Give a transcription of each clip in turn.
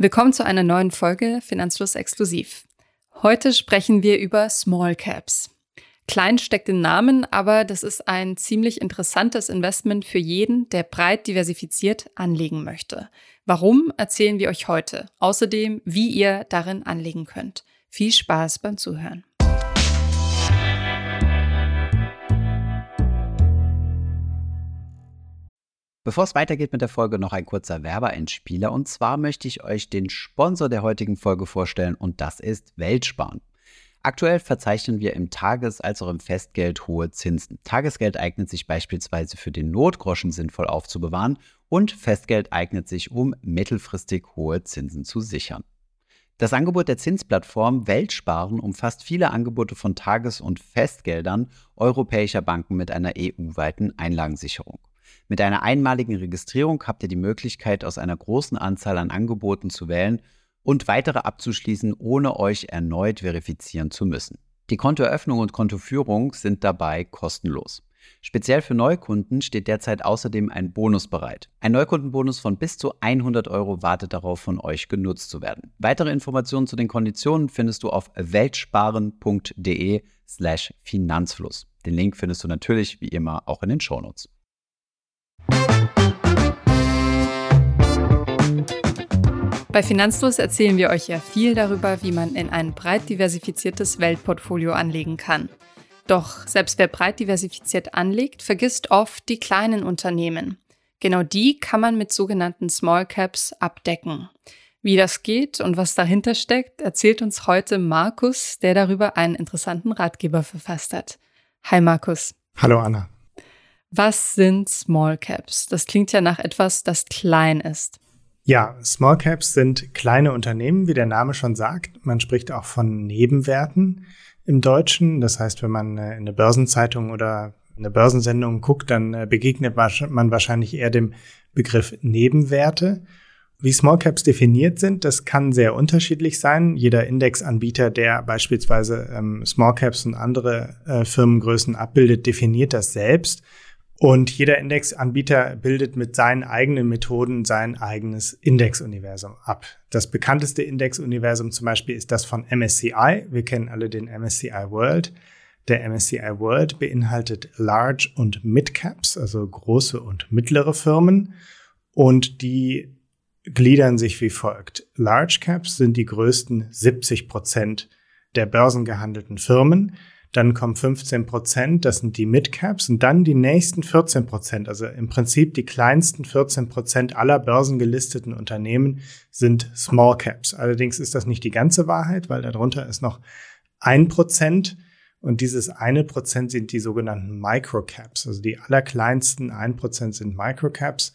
Willkommen zu einer neuen Folge Finanzfluss Exklusiv. Heute sprechen wir über Small Caps. Klein steckt im Namen, aber das ist ein ziemlich interessantes Investment für jeden, der breit diversifiziert anlegen möchte. Warum erzählen wir euch heute? Außerdem, wie ihr darin anlegen könnt. Viel Spaß beim Zuhören. Bevor es weitergeht mit der Folge, noch ein kurzer Werbeeinspieler. Und zwar möchte ich euch den Sponsor der heutigen Folge vorstellen und das ist Weltsparen. Aktuell verzeichnen wir im Tages- als auch im Festgeld hohe Zinsen. Tagesgeld eignet sich beispielsweise für den Notgroschen sinnvoll aufzubewahren und Festgeld eignet sich, um mittelfristig hohe Zinsen zu sichern. Das Angebot der Zinsplattform Weltsparen umfasst viele Angebote von Tages- und Festgeldern europäischer Banken mit einer EU-weiten Einlagensicherung. Mit einer einmaligen Registrierung habt ihr die Möglichkeit, aus einer großen Anzahl an Angeboten zu wählen und weitere abzuschließen, ohne euch erneut verifizieren zu müssen. Die Kontoeröffnung und Kontoführung sind dabei kostenlos. Speziell für Neukunden steht derzeit außerdem ein Bonus bereit. Ein Neukundenbonus von bis zu 100 Euro wartet darauf, von euch genutzt zu werden. Weitere Informationen zu den Konditionen findest du auf weltsparen.de slash Finanzfluss. Den Link findest du natürlich wie immer auch in den Shownotes. Bei Finanzlos erzählen wir euch ja viel darüber, wie man in ein breit diversifiziertes Weltportfolio anlegen kann. Doch selbst wer breit diversifiziert anlegt, vergisst oft die kleinen Unternehmen. Genau die kann man mit sogenannten Small Caps abdecken. Wie das geht und was dahinter steckt, erzählt uns heute Markus, der darüber einen interessanten Ratgeber verfasst hat. Hi Markus. Hallo Anna. Was sind Small Caps? Das klingt ja nach etwas, das klein ist. Ja, Small Caps sind kleine Unternehmen, wie der Name schon sagt. Man spricht auch von Nebenwerten im Deutschen. Das heißt, wenn man äh, in eine Börsenzeitung oder eine Börsensendung guckt, dann äh, begegnet man wahrscheinlich eher dem Begriff Nebenwerte. Wie Small Caps definiert sind, das kann sehr unterschiedlich sein. Jeder Indexanbieter, der beispielsweise ähm, Small Caps und andere äh, Firmengrößen abbildet, definiert das selbst. Und jeder Indexanbieter bildet mit seinen eigenen Methoden sein eigenes Indexuniversum ab. Das bekannteste Indexuniversum zum Beispiel ist das von MSCI. Wir kennen alle den MSCI World. Der MSCI World beinhaltet Large und Mid Caps, also große und mittlere Firmen. Und die gliedern sich wie folgt. Large Caps sind die größten 70 Prozent der börsengehandelten Firmen. Dann kommen 15 Prozent, das sind die Midcaps und dann die nächsten 14 Prozent, also im Prinzip die kleinsten 14 Prozent aller börsengelisteten Unternehmen sind Small Caps. Allerdings ist das nicht die ganze Wahrheit, weil darunter ist noch ein Prozent und dieses eine Prozent sind die sogenannten Microcaps, also die allerkleinsten ein Prozent sind Microcaps.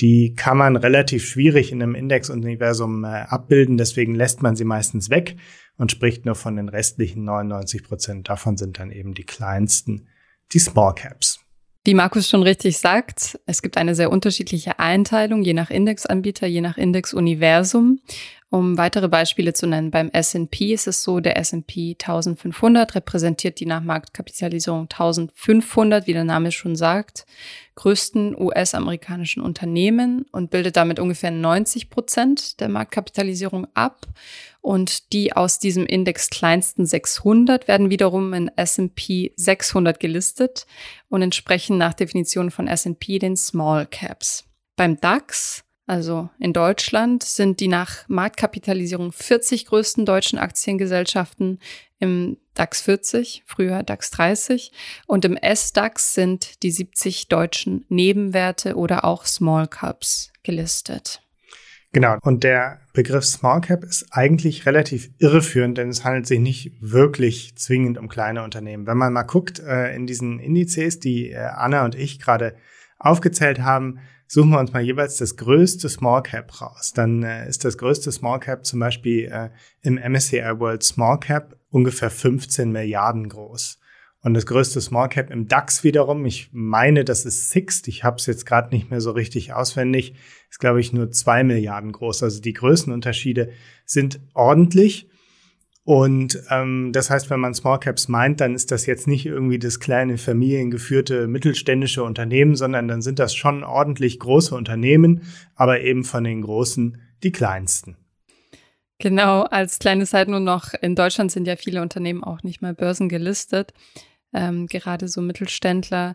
Die kann man relativ schwierig in einem Indexuniversum äh, abbilden, deswegen lässt man sie meistens weg und spricht nur von den restlichen 99 Prozent. Davon sind dann eben die kleinsten, die Small Caps. Wie Markus schon richtig sagt, es gibt eine sehr unterschiedliche Einteilung, je nach Indexanbieter, je nach Indexuniversum. Um weitere Beispiele zu nennen, beim S&P ist es so, der S&P 1500 repräsentiert die nach Marktkapitalisierung 1500, wie der Name schon sagt, größten US-amerikanischen Unternehmen und bildet damit ungefähr 90 Prozent der Marktkapitalisierung ab. Und die aus diesem Index kleinsten 600 werden wiederum in S&P 600 gelistet und entsprechen nach Definition von S&P den Small Caps. Beim DAX also in Deutschland sind die nach Marktkapitalisierung 40 größten deutschen Aktiengesellschaften im DAX 40, früher DAX 30 und im S-DAX sind die 70 deutschen Nebenwerte oder auch Small Caps gelistet. Genau. Und der Begriff Small Cap ist eigentlich relativ irreführend, denn es handelt sich nicht wirklich zwingend um kleine Unternehmen. Wenn man mal guckt äh, in diesen Indizes, die äh, Anna und ich gerade aufgezählt haben, suchen wir uns mal jeweils das größte Small Cap raus. Dann äh, ist das größte Small Cap zum Beispiel äh, im MSCI World Small Cap ungefähr 15 Milliarden groß. Und das größte Small Cap im DAX wiederum, ich meine, das ist Sixt, ich habe es jetzt gerade nicht mehr so richtig auswendig, ist, glaube ich, nur zwei Milliarden groß. Also die Größenunterschiede sind ordentlich. Und ähm, das heißt, wenn man Small Caps meint, dann ist das jetzt nicht irgendwie das kleine familiengeführte mittelständische Unternehmen, sondern dann sind das schon ordentlich große Unternehmen, aber eben von den großen die kleinsten. Genau, als kleine Zeit nur noch, in Deutschland sind ja viele Unternehmen auch nicht mal börsengelistet, ähm, gerade so Mittelständler.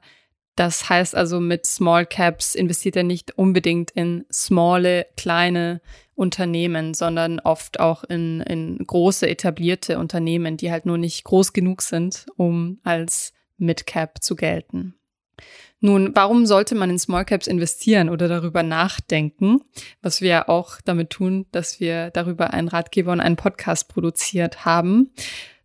Das heißt also, mit Small Caps investiert er nicht unbedingt in smale, kleine Unternehmen, sondern oft auch in, in große, etablierte Unternehmen, die halt nur nicht groß genug sind, um als Mid-Cap zu gelten. Nun, warum sollte man in Small Caps investieren oder darüber nachdenken? Was wir ja auch damit tun, dass wir darüber einen Ratgeber und einen Podcast produziert haben.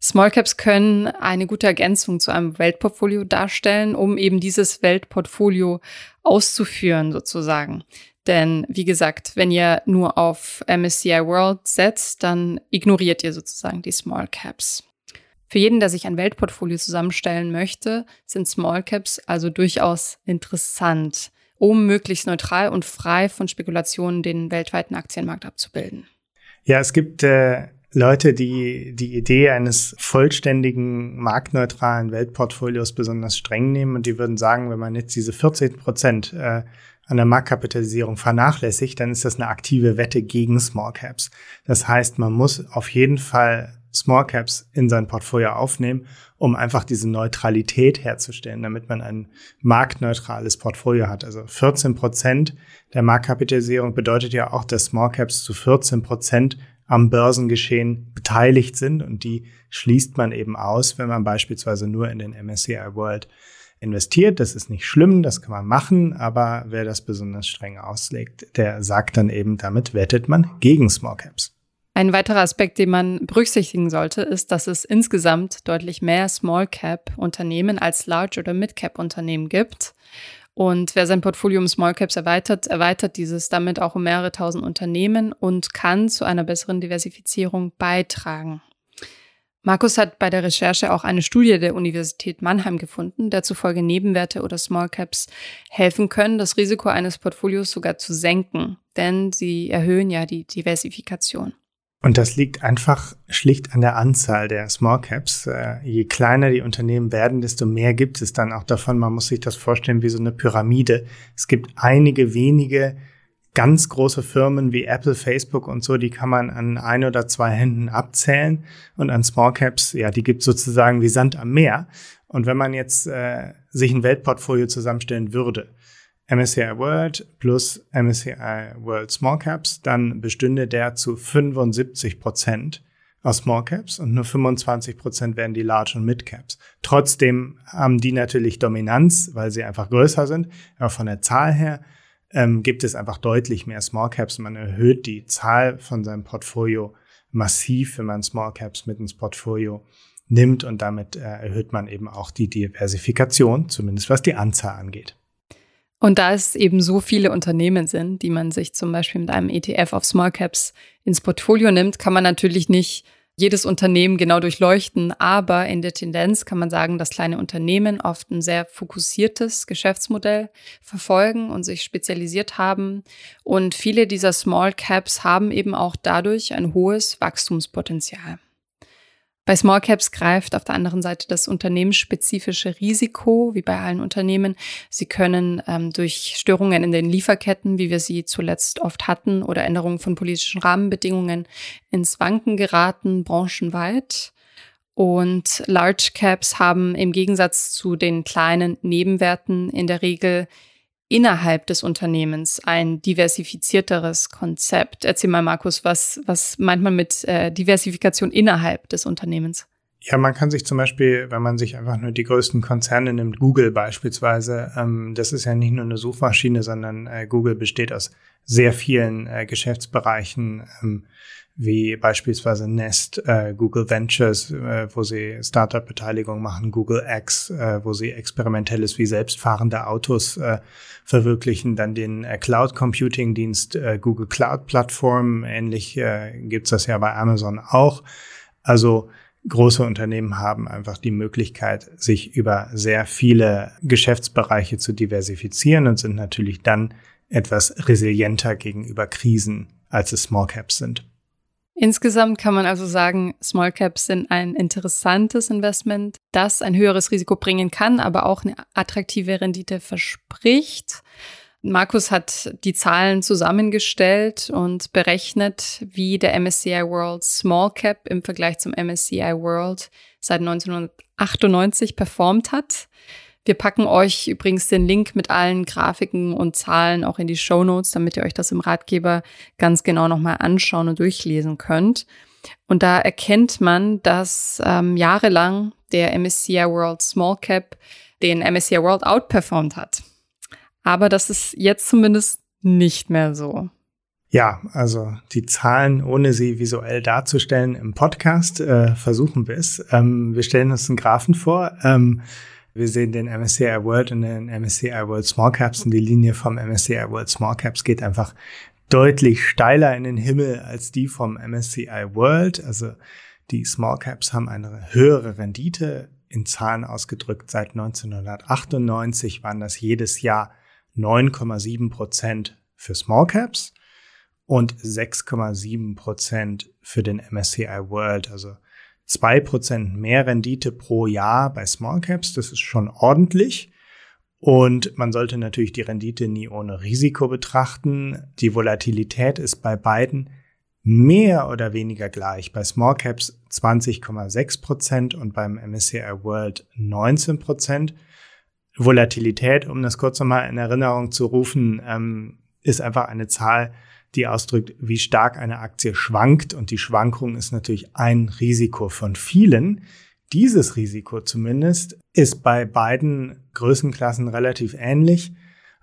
Small Caps können eine gute Ergänzung zu einem Weltportfolio darstellen, um eben dieses Weltportfolio auszuführen sozusagen. Denn wie gesagt, wenn ihr nur auf MSCI World setzt, dann ignoriert ihr sozusagen die Small Caps. Für jeden, der sich ein Weltportfolio zusammenstellen möchte, sind Small Caps also durchaus interessant, um möglichst neutral und frei von Spekulationen den weltweiten Aktienmarkt abzubilden. Ja, es gibt äh, Leute, die die Idee eines vollständigen marktneutralen Weltportfolios besonders streng nehmen und die würden sagen, wenn man jetzt diese 14 Prozent äh, an der Marktkapitalisierung vernachlässigt, dann ist das eine aktive Wette gegen Small Caps. Das heißt, man muss auf jeden Fall Small Caps in sein Portfolio aufnehmen, um einfach diese Neutralität herzustellen, damit man ein marktneutrales Portfolio hat. Also 14 Prozent der Marktkapitalisierung bedeutet ja auch, dass Small Caps zu 14 Prozent am Börsengeschehen beteiligt sind und die schließt man eben aus, wenn man beispielsweise nur in den MSCI World investiert. Das ist nicht schlimm, das kann man machen, aber wer das besonders streng auslegt, der sagt dann eben, damit wettet man gegen Small Caps. Ein weiterer Aspekt, den man berücksichtigen sollte, ist, dass es insgesamt deutlich mehr Small Cap Unternehmen als Large oder Mid Cap Unternehmen gibt. Und wer sein Portfolio um Small Caps erweitert, erweitert dieses damit auch um mehrere tausend Unternehmen und kann zu einer besseren Diversifizierung beitragen. Markus hat bei der Recherche auch eine Studie der Universität Mannheim gefunden, der zufolge Nebenwerte oder Small Caps helfen können, das Risiko eines Portfolios sogar zu senken, denn sie erhöhen ja die Diversifikation. Und das liegt einfach schlicht an der Anzahl der Small Caps. Äh, je kleiner die Unternehmen werden, desto mehr gibt es dann auch davon. Man muss sich das vorstellen wie so eine Pyramide. Es gibt einige wenige ganz große Firmen wie Apple, Facebook und so, die kann man an ein oder zwei Händen abzählen. Und an Small Caps, ja, die gibt sozusagen wie Sand am Meer. Und wenn man jetzt äh, sich ein Weltportfolio zusammenstellen würde, MSCI World plus MSCI World Small Caps, dann bestünde der zu 75 Prozent aus Small Caps und nur 25 Prozent wären die Large und Mid Caps. Trotzdem haben die natürlich Dominanz, weil sie einfach größer sind. Aber von der Zahl her ähm, gibt es einfach deutlich mehr Small Caps. Man erhöht die Zahl von seinem Portfolio massiv, wenn man Small Caps mit ins Portfolio nimmt und damit äh, erhöht man eben auch die Diversifikation, zumindest was die Anzahl angeht. Und da es eben so viele Unternehmen sind, die man sich zum Beispiel mit einem ETF auf Small Caps ins Portfolio nimmt, kann man natürlich nicht jedes Unternehmen genau durchleuchten, aber in der Tendenz kann man sagen, dass kleine Unternehmen oft ein sehr fokussiertes Geschäftsmodell verfolgen und sich spezialisiert haben. Und viele dieser Small Caps haben eben auch dadurch ein hohes Wachstumspotenzial. Bei Small Caps greift auf der anderen Seite das unternehmensspezifische Risiko, wie bei allen Unternehmen. Sie können ähm, durch Störungen in den Lieferketten, wie wir sie zuletzt oft hatten, oder Änderungen von politischen Rahmenbedingungen ins Wanken geraten, branchenweit. Und Large Caps haben im Gegensatz zu den kleinen Nebenwerten in der Regel innerhalb des Unternehmens ein diversifizierteres Konzept. Erzähl mal, Markus, was, was meint man mit äh, Diversifikation innerhalb des Unternehmens? Ja, man kann sich zum Beispiel, wenn man sich einfach nur die größten Konzerne nimmt, Google beispielsweise, ähm, das ist ja nicht nur eine Suchmaschine, sondern äh, Google besteht aus sehr vielen äh, Geschäftsbereichen. Ähm, wie beispielsweise Nest, äh, Google Ventures, äh, wo sie Startup-Beteiligung machen, Google X, äh, wo sie experimentelles wie selbstfahrende Autos äh, verwirklichen, dann den äh, Cloud Computing Dienst äh, Google Cloud Plattform, ähnlich äh, gibt's das ja bei Amazon auch. Also große Unternehmen haben einfach die Möglichkeit, sich über sehr viele Geschäftsbereiche zu diversifizieren und sind natürlich dann etwas resilienter gegenüber Krisen, als es Small Caps sind. Insgesamt kann man also sagen, Small Caps sind ein interessantes Investment, das ein höheres Risiko bringen kann, aber auch eine attraktive Rendite verspricht. Markus hat die Zahlen zusammengestellt und berechnet, wie der MSCI World Small Cap im Vergleich zum MSCI World seit 1998 performt hat. Wir packen euch übrigens den Link mit allen Grafiken und Zahlen auch in die Show Notes, damit ihr euch das im Ratgeber ganz genau nochmal anschauen und durchlesen könnt. Und da erkennt man, dass ähm, jahrelang der MSCI World Small Cap den MSCI World outperformed hat. Aber das ist jetzt zumindest nicht mehr so. Ja, also die Zahlen, ohne sie visuell darzustellen im Podcast, äh, versuchen wir es. Ähm, wir stellen uns einen Graphen vor. Ähm, wir sehen den MSCI World und den MSCI World Small Caps und die Linie vom MSCI World Small Caps geht einfach deutlich steiler in den Himmel als die vom MSCI World. Also die Small Caps haben eine höhere Rendite in Zahlen ausgedrückt. Seit 1998 waren das jedes Jahr 9,7 Prozent für Small Caps und 6,7 Prozent für den MSCI World. Also zwei Prozent mehr Rendite pro Jahr bei Small Caps. Das ist schon ordentlich. Und man sollte natürlich die Rendite nie ohne Risiko betrachten. Die Volatilität ist bei beiden mehr oder weniger gleich. Bei Small Caps 20,6 Prozent und beim MSCI World 19 Prozent. Volatilität, um das kurz nochmal in Erinnerung zu rufen, ähm, ist einfach eine Zahl, die ausdrückt, wie stark eine Aktie schwankt. Und die Schwankung ist natürlich ein Risiko von vielen. Dieses Risiko zumindest ist bei beiden Größenklassen relativ ähnlich.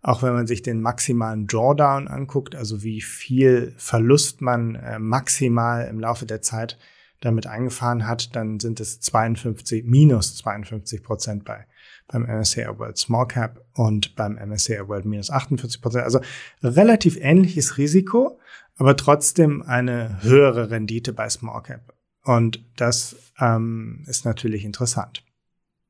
Auch wenn man sich den maximalen Drawdown anguckt, also wie viel Verlust man äh, maximal im Laufe der Zeit damit eingefahren hat, dann sind es 52, minus 52 Prozent bei beim MSCI World Small Cap und beim MSCI World minus 48 Prozent. Also relativ ähnliches Risiko, aber trotzdem eine höhere Rendite bei Small Cap. Und das ähm, ist natürlich interessant.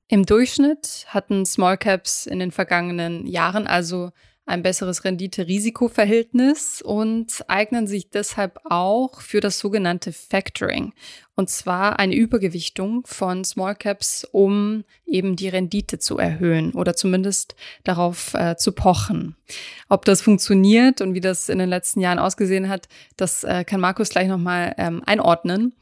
Im Durchschnitt hatten Small Caps in den vergangenen Jahren also ein besseres Rendite-Risiko-Verhältnis und eignen sich deshalb auch für das sogenannte Factoring. Und zwar eine Übergewichtung von Small Caps, um eben die Rendite zu erhöhen oder zumindest darauf äh, zu pochen. Ob das funktioniert und wie das in den letzten Jahren ausgesehen hat, das äh, kann Markus gleich nochmal ähm, einordnen.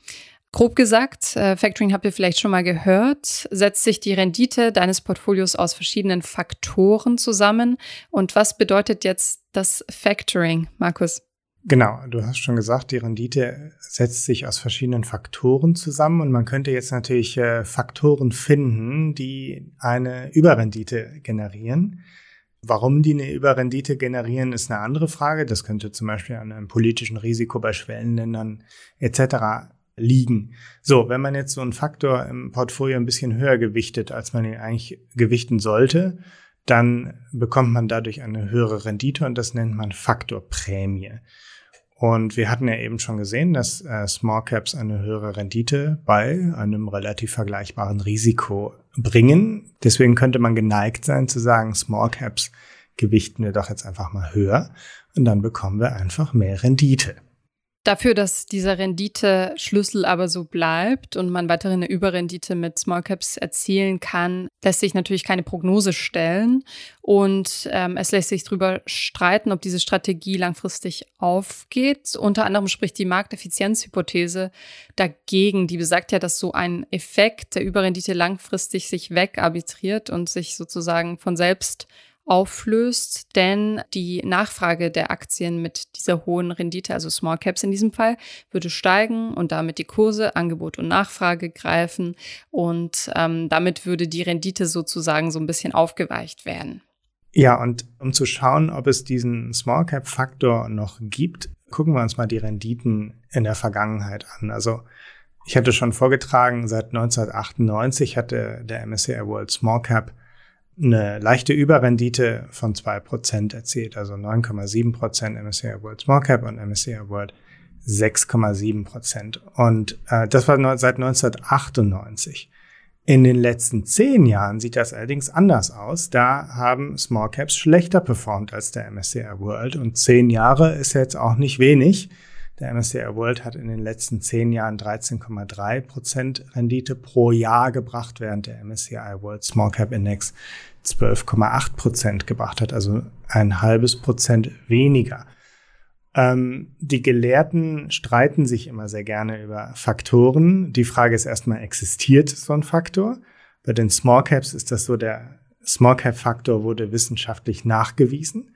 Grob gesagt, äh, Factoring habt ihr vielleicht schon mal gehört, setzt sich die Rendite deines Portfolios aus verschiedenen Faktoren zusammen. Und was bedeutet jetzt das Factoring, Markus? Genau, du hast schon gesagt, die Rendite setzt sich aus verschiedenen Faktoren zusammen und man könnte jetzt natürlich äh, Faktoren finden, die eine Überrendite generieren. Warum die eine Überrendite generieren, ist eine andere Frage. Das könnte zum Beispiel an einem politischen Risiko bei Schwellenländern etc liegen. So, wenn man jetzt so einen Faktor im Portfolio ein bisschen höher gewichtet, als man ihn eigentlich gewichten sollte, dann bekommt man dadurch eine höhere Rendite und das nennt man Faktorprämie. Und wir hatten ja eben schon gesehen, dass äh, Small Caps eine höhere Rendite bei einem relativ vergleichbaren Risiko bringen. Deswegen könnte man geneigt sein zu sagen, Small Caps gewichten wir doch jetzt einfach mal höher und dann bekommen wir einfach mehr Rendite. Dafür, dass dieser Rendite-Schlüssel aber so bleibt und man weiterhin eine Überrendite mit Small Caps erzielen kann, lässt sich natürlich keine Prognose stellen. Und ähm, es lässt sich darüber streiten, ob diese Strategie langfristig aufgeht. Unter anderem spricht die Markteffizienzhypothese dagegen. Die besagt ja, dass so ein Effekt der Überrendite langfristig sich wegarbitriert und sich sozusagen von selbst auflöst, denn die Nachfrage der Aktien mit dieser hohen Rendite, also Small Caps in diesem Fall, würde steigen und damit die Kurse, Angebot und Nachfrage greifen und ähm, damit würde die Rendite sozusagen so ein bisschen aufgeweicht werden. Ja, und um zu schauen, ob es diesen Small Cap Faktor noch gibt, gucken wir uns mal die Renditen in der Vergangenheit an. Also ich hatte schon vorgetragen, seit 1998 hatte der MSCI World Small Cap eine leichte Überrendite von zwei Prozent erzielt, also 9,7% MSCI World Small Cap und MSCI World 6,7%. Prozent. Und äh, das war seit 1998. In den letzten zehn Jahren sieht das allerdings anders aus. Da haben Small Caps schlechter performt als der MSCI World und zehn Jahre ist jetzt auch nicht wenig. Der MSCI World hat in den letzten zehn Jahren 13,3 Prozent Rendite pro Jahr gebracht, während der MSCI World Small Cap Index 12,8 Prozent gebracht hat, also ein halbes Prozent weniger. Ähm, die Gelehrten streiten sich immer sehr gerne über Faktoren. Die Frage ist erstmal, existiert so ein Faktor? Bei den Small Caps ist das so, der Small Cap Faktor wurde wissenschaftlich nachgewiesen.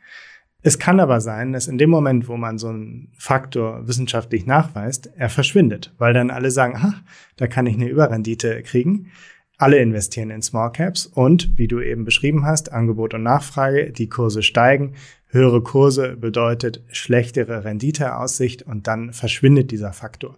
Es kann aber sein, dass in dem Moment, wo man so einen Faktor wissenschaftlich nachweist, er verschwindet, weil dann alle sagen, ach, da kann ich eine Überrendite kriegen. Alle investieren in Small Caps und, wie du eben beschrieben hast, Angebot und Nachfrage, die Kurse steigen. Höhere Kurse bedeutet schlechtere Renditeaussicht und dann verschwindet dieser Faktor.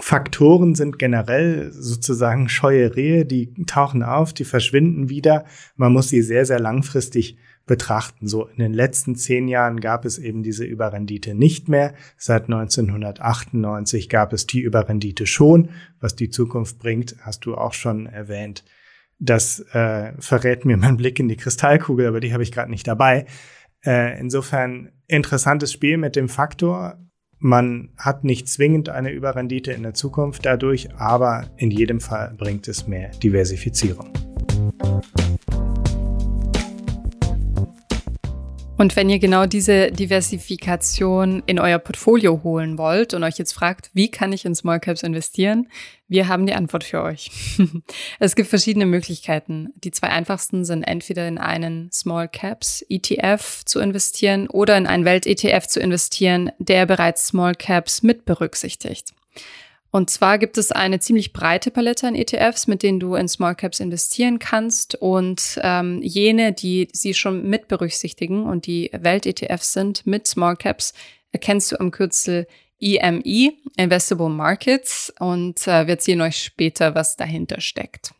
Faktoren sind generell sozusagen scheue Rehe, die tauchen auf, die verschwinden wieder. Man muss sie sehr, sehr langfristig betrachten. So in den letzten zehn Jahren gab es eben diese Überrendite nicht mehr. Seit 1998 gab es die Überrendite schon. Was die Zukunft bringt, hast du auch schon erwähnt. Das äh, verrät mir mein Blick in die Kristallkugel, aber die habe ich gerade nicht dabei. Äh, insofern interessantes Spiel mit dem Faktor. Man hat nicht zwingend eine Überrendite in der Zukunft dadurch, aber in jedem Fall bringt es mehr Diversifizierung. Und wenn ihr genau diese Diversifikation in euer Portfolio holen wollt und euch jetzt fragt, wie kann ich in Small Caps investieren, wir haben die Antwort für euch. es gibt verschiedene Möglichkeiten. Die zwei einfachsten sind entweder in einen Small Caps ETF zu investieren oder in einen Welt-ETF zu investieren, der bereits Small Caps mit berücksichtigt. Und zwar gibt es eine ziemlich breite Palette an ETFs, mit denen du in Small Caps investieren kannst. Und ähm, jene, die sie schon mit berücksichtigen und die Welt-ETFs sind mit Small Caps, erkennst du am Kürzel EME, e, Investable Markets. Und äh, wir erzählen euch später, was dahinter steckt.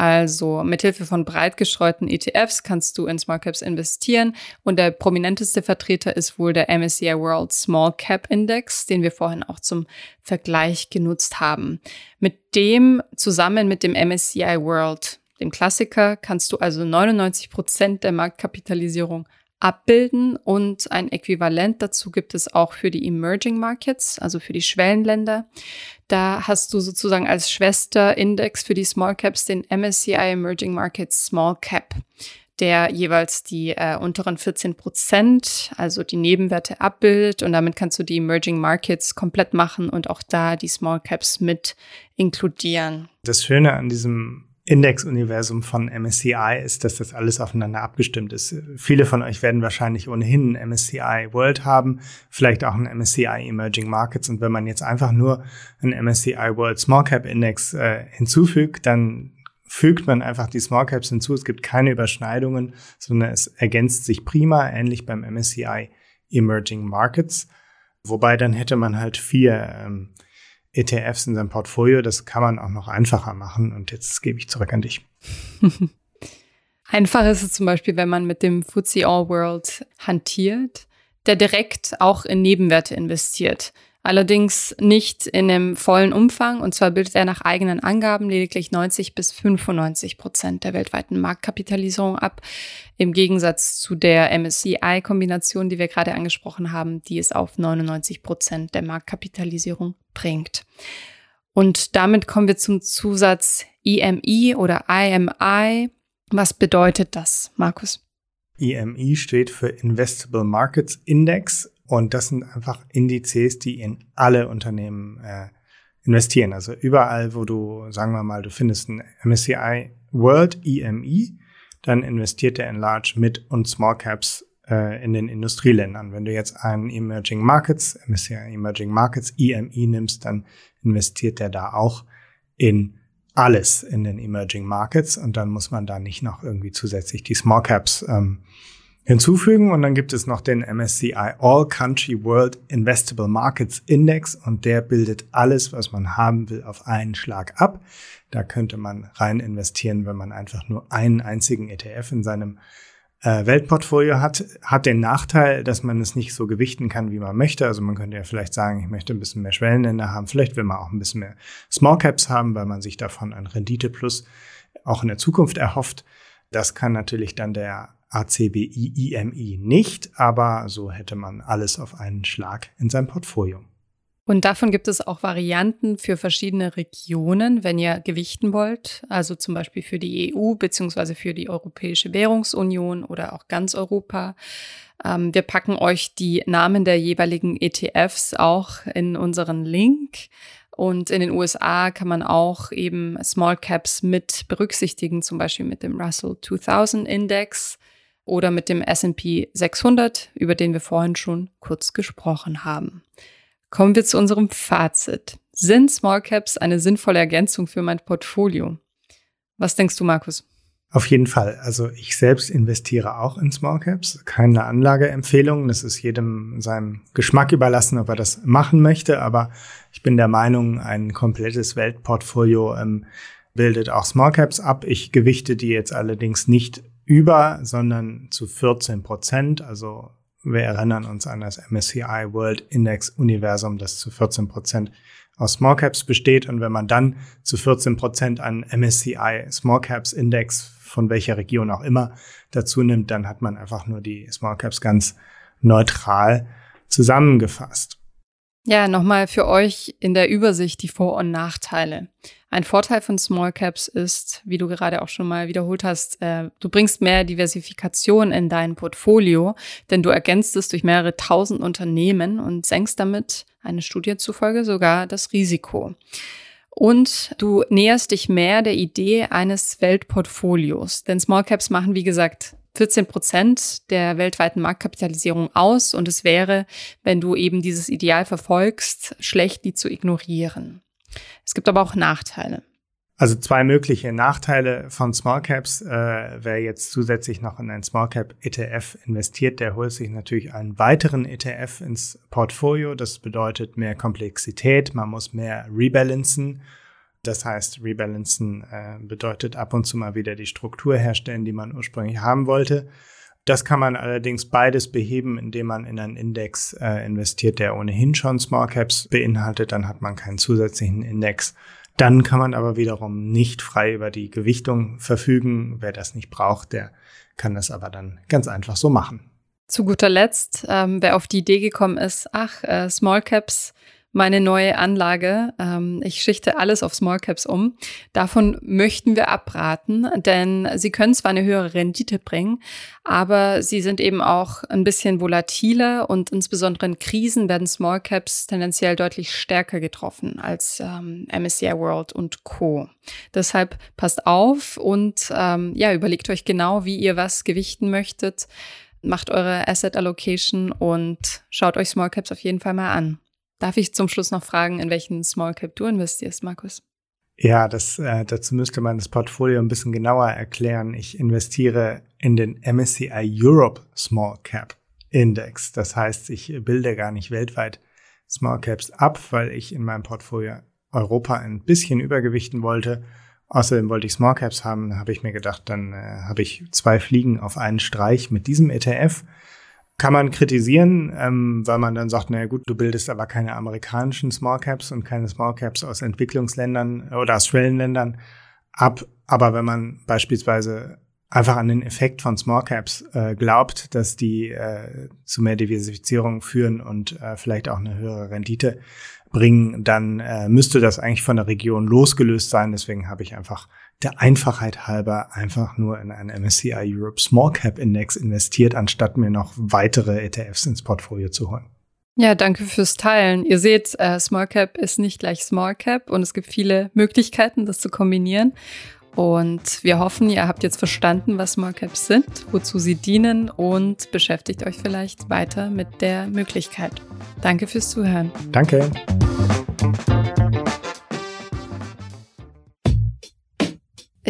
Also mithilfe von breit gestreuten ETFs kannst du in Small Caps investieren und der prominenteste Vertreter ist wohl der MSCI World Small Cap Index, den wir vorhin auch zum Vergleich genutzt haben. Mit dem zusammen mit dem MSCI World, dem Klassiker, kannst du also 99 Prozent der Marktkapitalisierung abbilden und ein Äquivalent dazu gibt es auch für die Emerging Markets, also für die Schwellenländer. Da hast du sozusagen als Schwesterindex für die Small Caps den MSCI Emerging Markets Small Cap, der jeweils die äh, unteren 14 Prozent, also die Nebenwerte abbildet und damit kannst du die Emerging Markets komplett machen und auch da die Small Caps mit inkludieren. Das Schöne an diesem Indexuniversum von MSCI ist, dass das alles aufeinander abgestimmt ist. Viele von euch werden wahrscheinlich ohnehin ein MSCI World haben, vielleicht auch ein MSCI Emerging Markets. Und wenn man jetzt einfach nur einen MSCI World Small Cap Index äh, hinzufügt, dann fügt man einfach die Small Caps hinzu. Es gibt keine Überschneidungen, sondern es ergänzt sich prima, ähnlich beim MSCI Emerging Markets. Wobei dann hätte man halt vier ähm, ETFs in seinem Portfolio. Das kann man auch noch einfacher machen. Und jetzt gebe ich zurück an dich. Einfach ist es zum Beispiel, wenn man mit dem FTSE All World hantiert, der direkt auch in Nebenwerte investiert. Allerdings nicht in einem vollen Umfang. Und zwar bildet er nach eigenen Angaben lediglich 90 bis 95 Prozent der weltweiten Marktkapitalisierung ab. Im Gegensatz zu der MSCI-Kombination, die wir gerade angesprochen haben, die es auf 99 Prozent der Marktkapitalisierung bringt. Und damit kommen wir zum Zusatz EMI e oder IMI. Was bedeutet das, Markus? EMI steht für Investable Markets Index und das sind einfach Indizes, die in alle Unternehmen äh, investieren. Also überall, wo du, sagen wir mal, du findest ein MSCI World EMI, dann investiert der in Large Mid und Small Caps äh, in den Industrieländern. Wenn du jetzt einen Emerging Markets, MSCI Emerging Markets EMI nimmst, dann investiert der da auch in alles in den Emerging Markets und dann muss man da nicht noch irgendwie zusätzlich die Small Caps ähm, hinzufügen. Und dann gibt es noch den MSCI All Country World Investable Markets Index und der bildet alles, was man haben will, auf einen Schlag ab. Da könnte man rein investieren, wenn man einfach nur einen einzigen ETF in seinem äh, Weltportfolio hat, hat den Nachteil, dass man es nicht so gewichten kann, wie man möchte. Also man könnte ja vielleicht sagen, ich möchte ein bisschen mehr Schwellenländer haben. Vielleicht will man auch ein bisschen mehr Small Caps haben, weil man sich davon ein Rendite plus auch in der Zukunft erhofft. Das kann natürlich dann der ACBI-IMI nicht, aber so hätte man alles auf einen Schlag in seinem Portfolio. Und davon gibt es auch Varianten für verschiedene Regionen, wenn ihr gewichten wollt, also zum Beispiel für die EU beziehungsweise für die Europäische Währungsunion oder auch ganz Europa. Ähm, wir packen euch die Namen der jeweiligen ETFs auch in unseren Link. Und in den USA kann man auch eben Small Caps mit berücksichtigen, zum Beispiel mit dem Russell 2000 Index oder mit dem S&P 600, über den wir vorhin schon kurz gesprochen haben. Kommen wir zu unserem Fazit. Sind Small Caps eine sinnvolle Ergänzung für mein Portfolio? Was denkst du, Markus? Auf jeden Fall. Also ich selbst investiere auch in Small Caps. Keine Anlageempfehlung. Das ist jedem seinem Geschmack überlassen, ob er das machen möchte. Aber ich bin der Meinung, ein komplettes Weltportfolio ähm, bildet auch Small Caps ab. Ich gewichte die jetzt allerdings nicht über, sondern zu 14 Prozent. Also wir erinnern uns an das MSCI World Index Universum, das zu 14 Prozent aus Small Caps besteht. Und wenn man dann zu 14 Prozent an MSCI Small Caps Index von welcher Region auch immer dazu nimmt, dann hat man einfach nur die Small Caps ganz neutral zusammengefasst. Ja, nochmal für euch in der Übersicht die Vor- und Nachteile. Ein Vorteil von Small Caps ist, wie du gerade auch schon mal wiederholt hast, äh, du bringst mehr Diversifikation in dein Portfolio, denn du ergänzt es durch mehrere tausend Unternehmen und senkst damit, eine Studie zufolge, sogar das Risiko. Und du näherst dich mehr der Idee eines Weltportfolios, denn Small Caps machen, wie gesagt, 14 Prozent der weltweiten Marktkapitalisierung aus und es wäre, wenn du eben dieses Ideal verfolgst, schlecht, die zu ignorieren. Es gibt aber auch Nachteile. Also zwei mögliche Nachteile von Small Caps. Äh, wer jetzt zusätzlich noch in einen Small Cap ETF investiert, der holt sich natürlich einen weiteren ETF ins Portfolio. Das bedeutet mehr Komplexität. Man muss mehr rebalancen. Das heißt, rebalancen äh, bedeutet ab und zu mal wieder die Struktur herstellen, die man ursprünglich haben wollte. Das kann man allerdings beides beheben, indem man in einen Index äh, investiert, der ohnehin schon Small Caps beinhaltet. Dann hat man keinen zusätzlichen Index. Dann kann man aber wiederum nicht frei über die Gewichtung verfügen. Wer das nicht braucht, der kann das aber dann ganz einfach so machen. Zu guter Letzt, ähm, wer auf die Idee gekommen ist, ach, äh, Small Caps meine neue Anlage. Ähm, ich schichte alles auf Small Caps um. Davon möchten wir abraten, denn sie können zwar eine höhere Rendite bringen, aber sie sind eben auch ein bisschen volatiler und insbesondere in Krisen werden Small Caps tendenziell deutlich stärker getroffen als ähm, MSCI World und Co. Deshalb passt auf und ähm, ja, überlegt euch genau, wie ihr was gewichten möchtet. Macht eure Asset Allocation und schaut euch Small Caps auf jeden Fall mal an. Darf ich zum Schluss noch fragen, in welchen Small Cap du investierst, Markus? Ja, das, äh, dazu müsste man das Portfolio ein bisschen genauer erklären. Ich investiere in den MSCI Europe Small Cap Index. Das heißt, ich bilde gar nicht weltweit Small Caps ab, weil ich in meinem Portfolio Europa ein bisschen übergewichten wollte. Außerdem wollte ich Small Caps haben, habe ich mir gedacht, dann äh, habe ich zwei Fliegen auf einen Streich mit diesem ETF kann man kritisieren, ähm, weil man dann sagt, naja gut, du bildest aber keine amerikanischen Small Caps und keine Small Caps aus Entwicklungsländern oder aus Schwellenländern ab. Aber wenn man beispielsweise einfach an den Effekt von Small Caps äh, glaubt, dass die äh, zu mehr Diversifizierung führen und äh, vielleicht auch eine höhere Rendite bringen, dann äh, müsste das eigentlich von der Region losgelöst sein. Deswegen habe ich einfach der Einfachheit halber einfach nur in einen MSCI Europe Small Cap Index investiert, anstatt mir noch weitere ETFs ins Portfolio zu holen. Ja, danke fürs Teilen. Ihr seht, äh, Small Cap ist nicht gleich Small Cap und es gibt viele Möglichkeiten, das zu kombinieren. Und wir hoffen, ihr habt jetzt verstanden, was Small Caps sind, wozu sie dienen und beschäftigt euch vielleicht weiter mit der Möglichkeit. Danke fürs Zuhören. Danke.